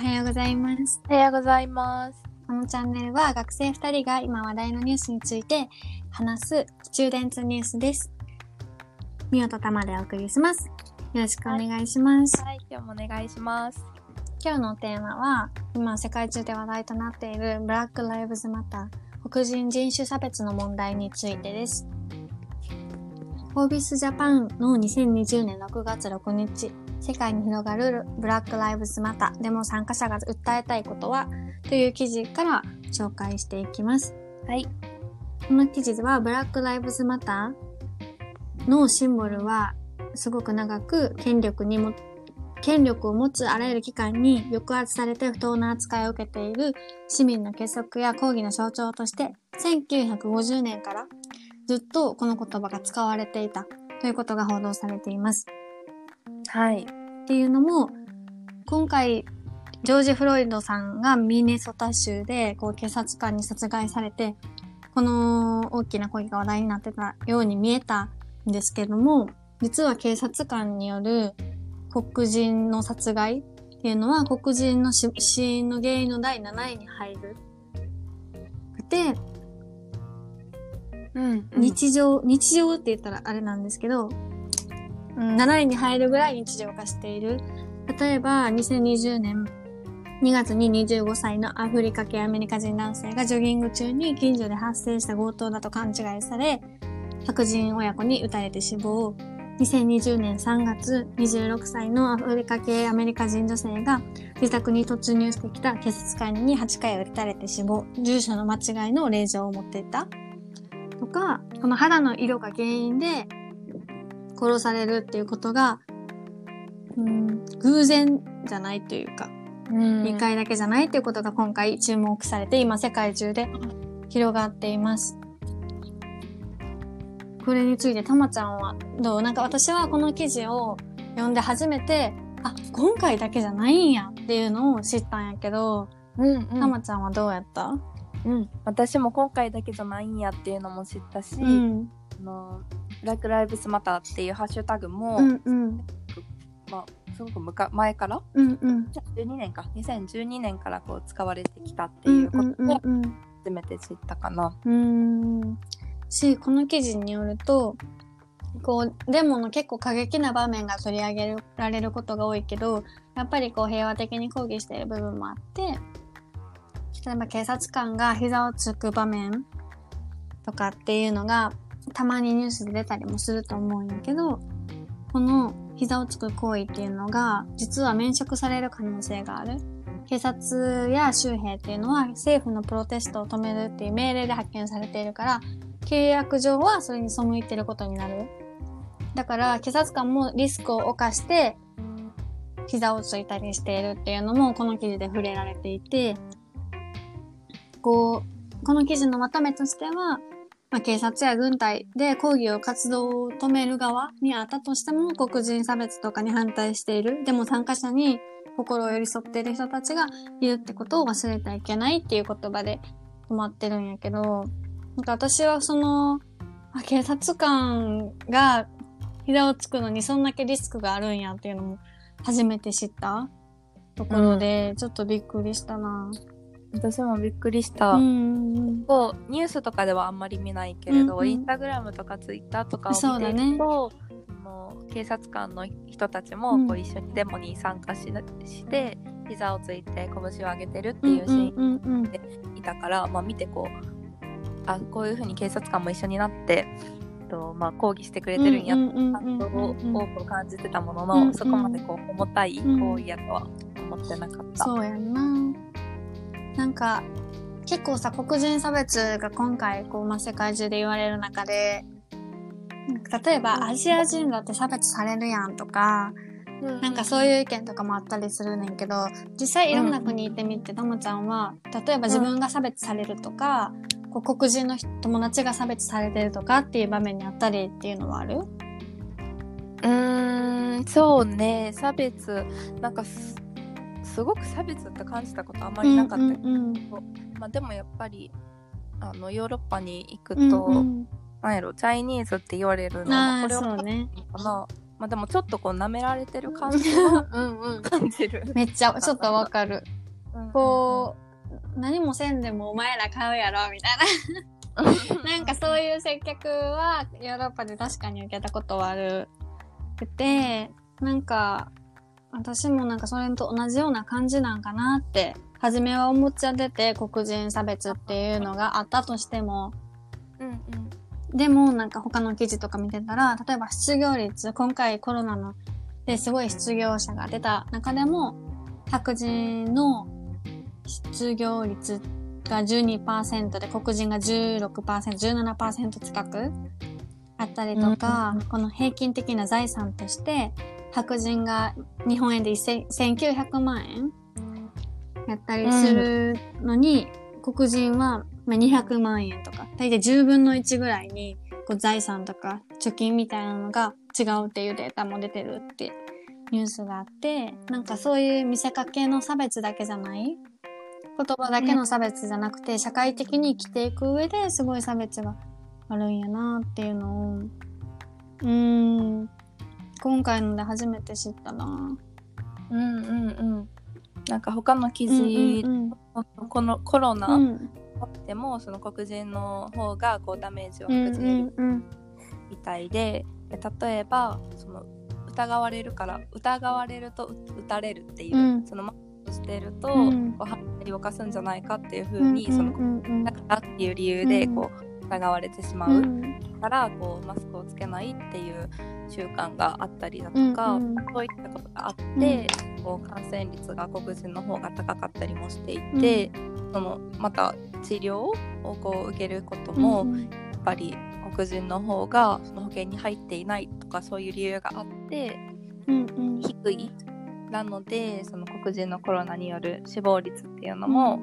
はようございます。おはようございます。このチャンネルは学生2人が今話題のニュースについて話すスチューデンツニュースです。みおとたまでお送りします。よろしくお願いします。はい、今日もお願いします。今日のテーマは、今世界中で話題となっているブラック・ライブズ・マター、黒人人種差別の問題についてです。フォービス・ジャパンの2020年6月6日、世界に広がるブラック・ライブズ・マターでも参加者が訴えたいことはという記事から紹介していきます。はい。この記事ではブラック・ライブズ・マターのシンボルはすごく長く権力にも権力を持つあらゆる機関に抑圧されて不当な扱いを受けている市民の結束や抗議の象徴として1950年からずっとこの言葉が使われていたということが報道されています。はい。っていうのも今回ジョージ・フロイドさんがミネソタ州でこう警察官に殺害されてこの大きな声が話題になってたように見えたんですけども実は警察官による黒人の殺害っていうのは黒人の死死因の原因の第7位に入る。で、うん。日常、日常って言ったらあれなんですけど、うん、7位に入るぐらい日常化している。例えば、2020年2月に25歳のアフリカ系アメリカ人男性がジョギング中に近所で発生した強盗だと勘違いされ、白人親子に撃たれて死亡。2020年3月、26歳のアフリカ系アメリカ人女性が自宅に突入してきた警察官に8回撃たれて死亡。住所の間違いの令状を持っていた。とか、この肌の色が原因で殺されるっていうことが、うん、偶然じゃないというか、うん。2回だけじゃないっていうことが今回注目されて、今世界中で広がっています。これについてたまちゃんはどう？なんか私はこの記事を読んで初めて、あ、今回だけじゃないんやっていうのを知ったんやけど、うん、たまちゃんはどうやった？うん。私も今回だけじゃないんやっていうのも知ったし、うん。あの、ブラック・ライブスマターっていうハッシュタグも、うんうん。まあ、すごくむか前から、うんうん。12年か、2012年からこう使われてきたってうんいうことを初めて知ったかな。うん。うーん。し、この記事によると、こう、デモの結構過激な場面が取り上げられることが多いけど、やっぱりこう平和的に抗議している部分もあって、例えば警察官が膝をつく場面とかっていうのが、たまにニュースで出たりもすると思うんやけど、この膝をつく行為っていうのが、実は免職される可能性がある。警察や州兵っていうのは政府のプロテストを止めるっていう命令で派遣されているから、契約上はそれに背いてることになる。だから、警察官もリスクを冒して、膝をついたりしているっていうのもこの記事で触れられていて、こう、この記事のまとめとしては、まあ、警察や軍隊で抗議を活動を止める側にあったとしても黒人差別とかに反対している。でも参加者に心を寄り添っている人たちがいるってことを忘れてはいけないっていう言葉で止まってるんやけど、なんか私はその、あ警察官が膝をつくのにそんだけリスクがあるんやっていうのも初めて知ったところで、ちょっとびっくりしたな。私もびっくりした。うん。こうニュースとかではあんまり見ないけれど、うんうんインスタグラムとかツイッターとかを見ていそうだねると、あの警察官の人たちもうんこう一緒にデモに参加しして膝をついて拳を上げてるってうんいうシーンうんうんがいたから、まあ、見てこうあこういうふうに警察官も一緒になって、とまあ、抗議してくれてるんやって感動を多く感じてたものの、そこまでこう重たい行為やとは思ってなかった。そうやんな。なんか、結構さ、黒人差別が今回、こう、まあ、世界中で言われる中で、例えば、アジア人だって差別されるやんとか、なんかそういう意見とかもあったりするねんけど、実際いろんな国行ってみて、ともちゃんは、例えば自分が差別されるとか、こう黒人の人友達が差別されてるとかっていう場面にあったりっていうのはある？うーんそうね。差別なんかすすごく差別って感じたことあんまりなかったけど、うんうんまあ、でもやっぱりあのヨーロッパに行くうんと、うん。なんやろチャイニーズって言われるのこれはね。かなまあでもちょっとこう舐められてる感じは うんうん感じる。めっちゃちょっとわかる。うんこう何もせんでもお前ら買うやろみたいな。なんかそういう接客はヨーロッパで確かに受けたことはある。くてなんか私もなんかそれと同じような感じなんかなって初めは思っちゃってて黒人差別っていうのがあったとしてもうんうん。でもなんか他の記事とか見てたら例えば失業率今回コロナのですごい失業者が出た中でも白人の失業率が12%で黒人が 16%17% 近くあったりとか、この平均的な財産として白人が日本円で1000 1900万円やったりするのに、黒人はまあ200万円とか大体10分の1ぐらいにこう財産とか貯金みたいなのが違うっていうデータも出てるってニュースがあってなんかそういう見せかけの差別だけじゃない？言葉だけの差別じゃなくて、社会的に生きていく上ですごい差別があるんやなっていうのをうーん今回ので初めて知ったな。うんうんうん。なんか他の記うん事、うん。このコロナうん。でも、その黒人の方がこうダメージをうん白人よりうんうんみたいでで例えばその疑われるから疑われると撃たれるっていう、うん。そのマスクしてると、うん。こう犯罪を犯すんじゃないかっていうふううんに、そのうんうん。だからっていう理由でうんこう疑われてしまう。うん。から、こうマスクをつけないっていう習慣があったりだとか、うんうん。そういったことがあって、こう感染率が黒人の方が高かったりもしていて、そのまた治療をこう受けることも、うん。やっぱり黒人の方がその保険に入っていないとかそういう理由があってうんうん。低い。なのでその黒人のコロナによる死亡率っていうのも、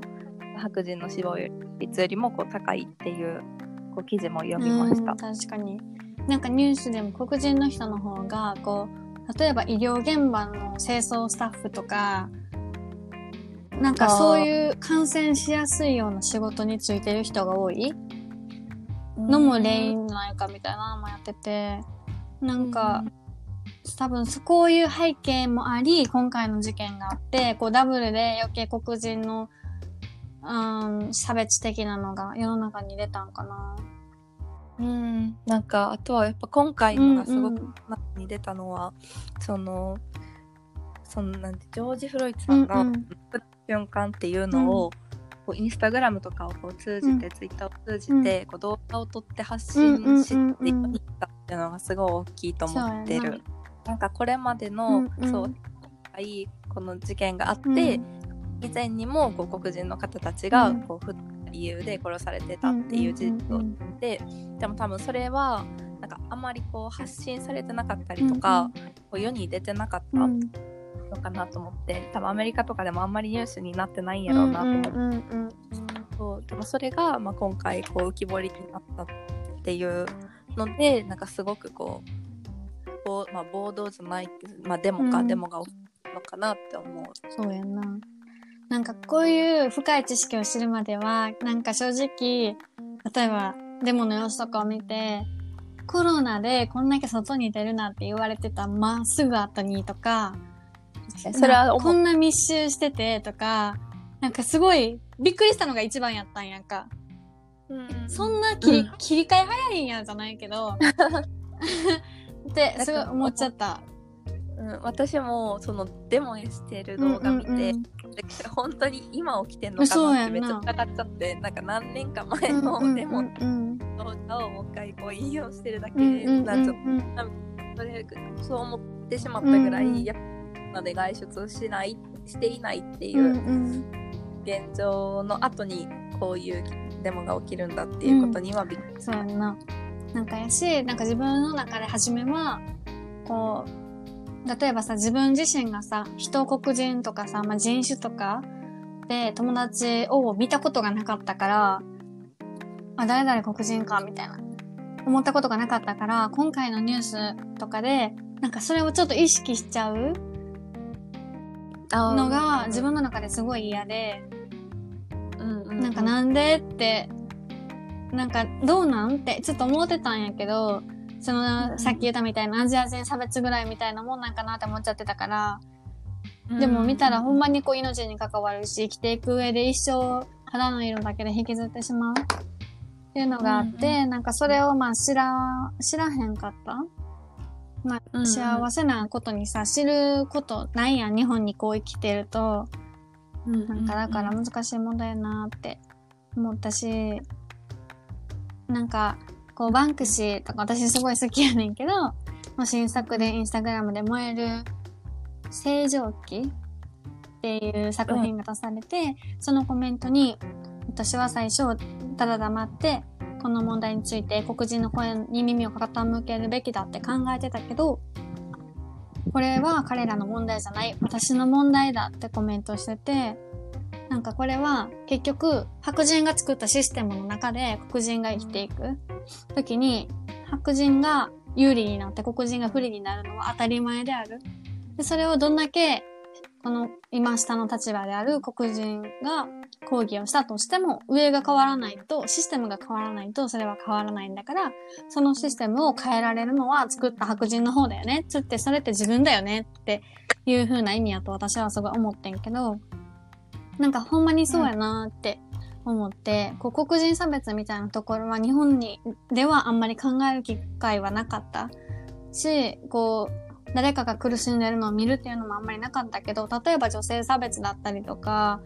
白人の死亡率よりもこう高いっていう記事も読みました。うん。確かに。なんかニュースでも黒人の人の方がこう例えば医療現場の清掃スタッフとかなんかそういう感染しやすいような仕事についてる人が多い？のも例因ないかみたいなのもやっててなんか、多分こういう背景もあり今回の事件があってこうダブルで余計黒人の、うん、差別的なのが世の中に出たんかな。うん、なんかあとはやっぱ今回のがすごくうんうん中に出たのは、そのそのなんてジョージ・フロイトさんが瞬間っていうのを、こうインスタグラムとかをこう通じて、ツイッターを通じて、こう動画を撮って発信してうんうんうんうんいったっていうのがすごい大きいと思ってる。なんかこれまでの、うんうん。そうこの事件があって、うん以前にもこう黒人の方たちがうん。こう不理由で殺されてたっていう事実を知って、でも多分それはなんかあまりこう発信されてなかったりとか、こう世に出てなかったうん。のかなと思って多分アメリカとかでもあんまりニュースになってないんやろうなと思って、そうでもそれが、まあ、今回こう浮き彫りになったっていうのでなんかすごくこうこう、まあ、暴動じゃないまあ、デモか、うん。デモが起きるのかなって思う。そうやな。なんかこういう深い知識を知るまでは、なんか正直、例えばデモの様子とかを見て、コロナでこんだけ外に出るなって言われてたまっすぐ後にとか、それはこんな密集しててとか、なんかすごいびっくりしたのが一番やったんやんか。そんな切り,、うん切り替え早いんやじゃないけど。ってすごい思っちゃった。うん、私もそのデモしてる動画見て、うんうんうんで本当に今起きてんのかななってめっちゃ疑っちゃってなんか何年か前のデモのうん動画をもう一回こう引用してるだけなんちょっうん。とそれそう思ってしまったぐらい、やっぱで外出しないしていないっていう現状の後にこういうデモが起きるんだっていうことにはびっくりそうやんな。なんかやし、なんか自分の中で初めは、こう、例えばさ、自分自身がさ、人黒人とかさ、まあ、人種とかで友達を見たことがなかったから、あ、誰々黒人か、みたいな。思ったことがなかったから、今回のニュースとかで、なんかそれをちょっと意識しちゃうのが自分の中ですごい嫌で、うんうんなんかなんでって、なんかどうなんってちょっと思ってたんやけど、その、さっき言ったみたいなアジア人差別ぐらいみたいなもんなんかなって思っちゃってたから、でも見たらほんまにこう命に関わるし、生きていく上で一生肌の色だけで引きずってしまうっていうのがあって、うんなんかそれをまあ知ら、知らへんかった？まあ、幸せなことにさ、知ることないやん、日本にこう生きてると。なんかだから難しい問題やなって思ったし、なんか、こうバンクシーとか私すごい好きやねんけど、まあ新作でインスタグラムで燃える正常期っていう作品が出されて、そのコメントに私は最初ただ黙ってこの問題について黒人の声に耳を傾けるべきだって考えてたけど、これは彼らの問題じゃない、私の問題だってコメントしてて、なんかこれは結局白人が作ったシステムの中で黒人が生きていく。時に白人が有利になって黒人が不利になるのは当たり前である。で、それをどんだけこの今下の立場である黒人が抗議をしたとしても上が変わらないとシステムが変わらないとそれは変わらないんだからそのシステムを変えられるのは作った白人の方だよねつってそれって自分だよねっていう風な意味やと私はすごい思ってんけどなんかほんまにそうやなって思って、こう黒人差別みたいなところは日本にではあんまり考える機会はなかった。しこう誰かが苦しんでるのを見るっていうのもあんまりなかったけど例えば女性差別だったりとか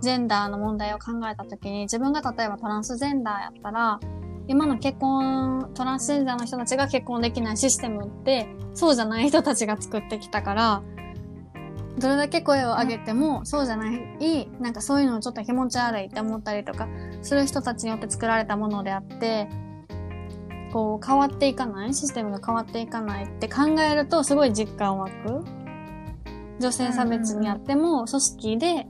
ジェンダーの問題を考えた時に自分が例えばトランスジェンダーやったら今の結婚トランスジェンダーの人たちが結婚できないシステムってそうじゃない人たちが作ってきたからどれだけ声を上げてもそうじゃないなんかそういうのちょっと気持ち悪いって思ったりとかする人たちによって作られたものであってこう変わっていかないシステムが変わっていかないって考えるとすごい実感湧く。女性差別にあっても組織で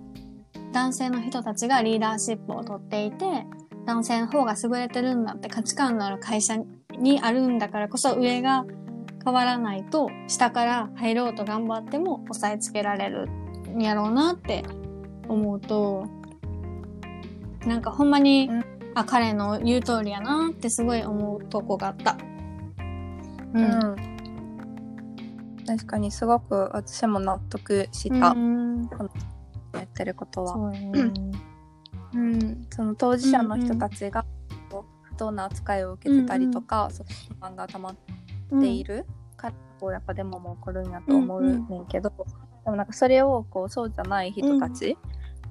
男性の人たちがリーダーシップを取っていて男性の方が優れてるんだって価値観のある会社にあるんだからこそ上が変わらないと下から入ろうと頑張っても押さえつけられるんやろうなって思うとなんかほんまに、うん。あ彼の言う通りやなってすごい思うとこがあった。ううん、確かにすごく私も納得した、うん。やってることは。そう。うん、その当事者の人たちが不当な扱いを受けてたりとか、その不満が溜まっているからこうやっぱデモも起こるんやと思うねんけど、でもなんかそれをこうそうじゃない人たち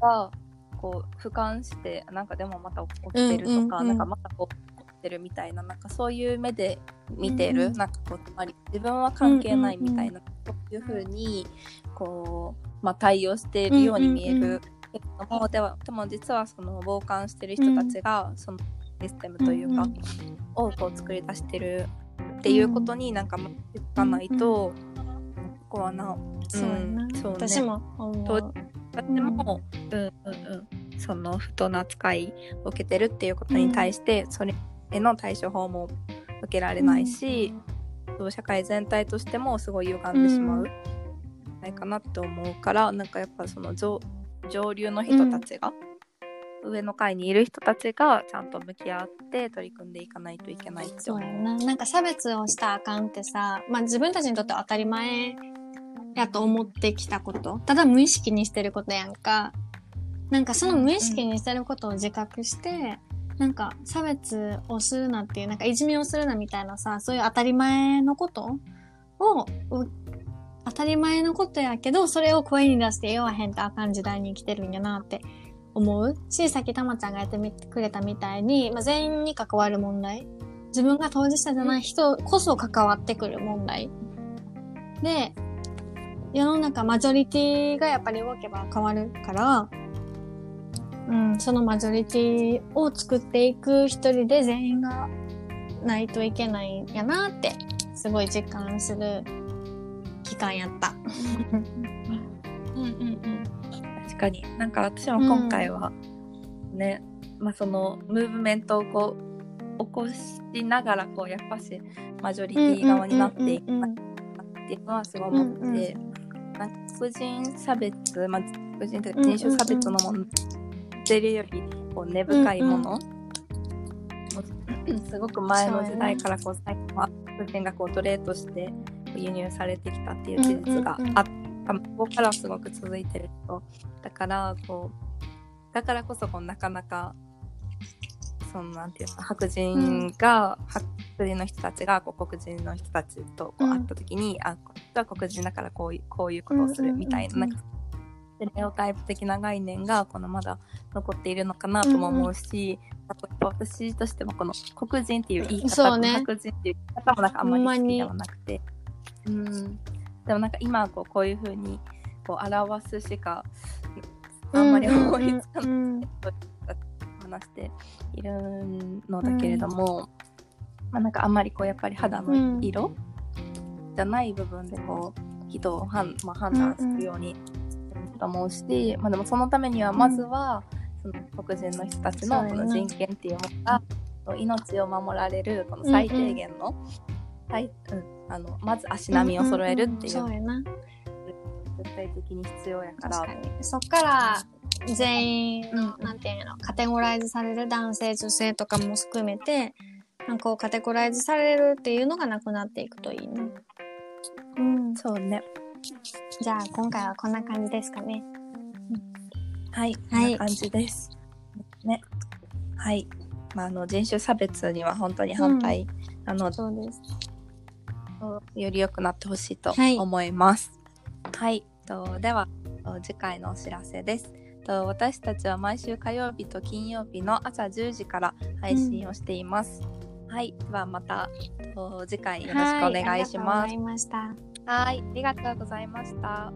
がこう俯瞰してなんかでもまた起きてるとか、なんかまたこう起きてるみたいななんかそういう目で見てる、うんなんかこうつまり自分は関係ないみたいな、そういうふうにこう、まあ、対応しているように見える。けれども、ではでも実はその傍観してる人たちが、そのシステムというか、うん。をこう作り出してるっていうことになんか気づかないと、ここはな、そうそうね。私も思。でも、うんうんうん、その不当な扱いを受けてるっていうことに対して、それへの対処法も受けられないし、そう社会全体としてもすごい歪んでしまう、うん。ないかなって思うからなんかやっぱその上上流の人たちが、上の階にいる人たちがちゃんと向き合って取り組んでいかないといけないって思う。そうやな。なんか差別をしたらあかんってさ、まあ自分たちにとっては当たり前やと思ってきたこと。ただ無意識にしてることやんか。なんかその無意識にしてることを自覚して、なんか差別をするなっていう、なんかいじめをするなみたいなさ、そういう当たり前のことを、当たり前のことやけど、それを声に出して言わへんとあかん時代に生きてるんやなって思うし、さっきたまちゃんがやってみてくれたみたいに、まあ、全員に関わる問題。自分が当事者じゃない人こそ関わってくる問題。で、世の中マジョリティがやっぱり動けば変わるから、うん、そのマジョリティを作っていく一人で全員がないといけないんやなって、すごい実感する期間やった。うんうんうん、確かに。なんか私も今回はね、まあそのムーブメントをこう起こしながらこうやっぱしマジョリティ側になっていくうんうん。うんっていうのはすごい思って、なんか黒人差別、まあ、黒人というか人種差別のものっていうよりこう根深いもの、もうすごく前の時代からこう最近は黒人がこう奴隷として輸入されてきたっていう事実があった、ここからすごく続いてるとだからこうだからこそこうなかなかそのなんていうか白人が、白人の人たちがこう黒人の人たちとこう会った時に、あこっちは黒人だからこういうこういうことをするみたいな,、なんかステレオタイプ的な概念がこのまだ残っているのかなとも思うし、私としてもこの黒人っていう言い方そうね。白人っていう言い方もなんかあんまり好きではなくて、うん、でもなんか今はこうこういうふうにこう表すしかあんまり思いつかないうん話しているのだけれども、まあ、なんかあんまりこうやっぱり肌の色じゃない部分でこう人を判,、まあ、判断するようにと思うし、まあ、でもそのためにはまずは、その黒人の人たちのこの人権っていうものが命を守られるこの最低限の,、最うん、あのまず足並みを揃えるっていう,、そうやな。絶対的に必要やから。そっから全員の、なんていうのカテゴライズされる男性女性とかも含めてなんかこうカテゴライズされるっていうのがなくなっていくといいね。うん。そうね。じゃあ今回はこんな感じですかね。はい、はい。こんな感じです。ね。はい。まあ、あの人種差別には本当に反対。なので、そうですより良くなってほしいとはい思います。はい。とではと次回のお知らせです。と私たちは毎週火曜日と金曜日の朝10時から配信をしています。はい。ではまたと次回よろしくお願いしはありがとうごますざい。ましたはい。ありがとうございました。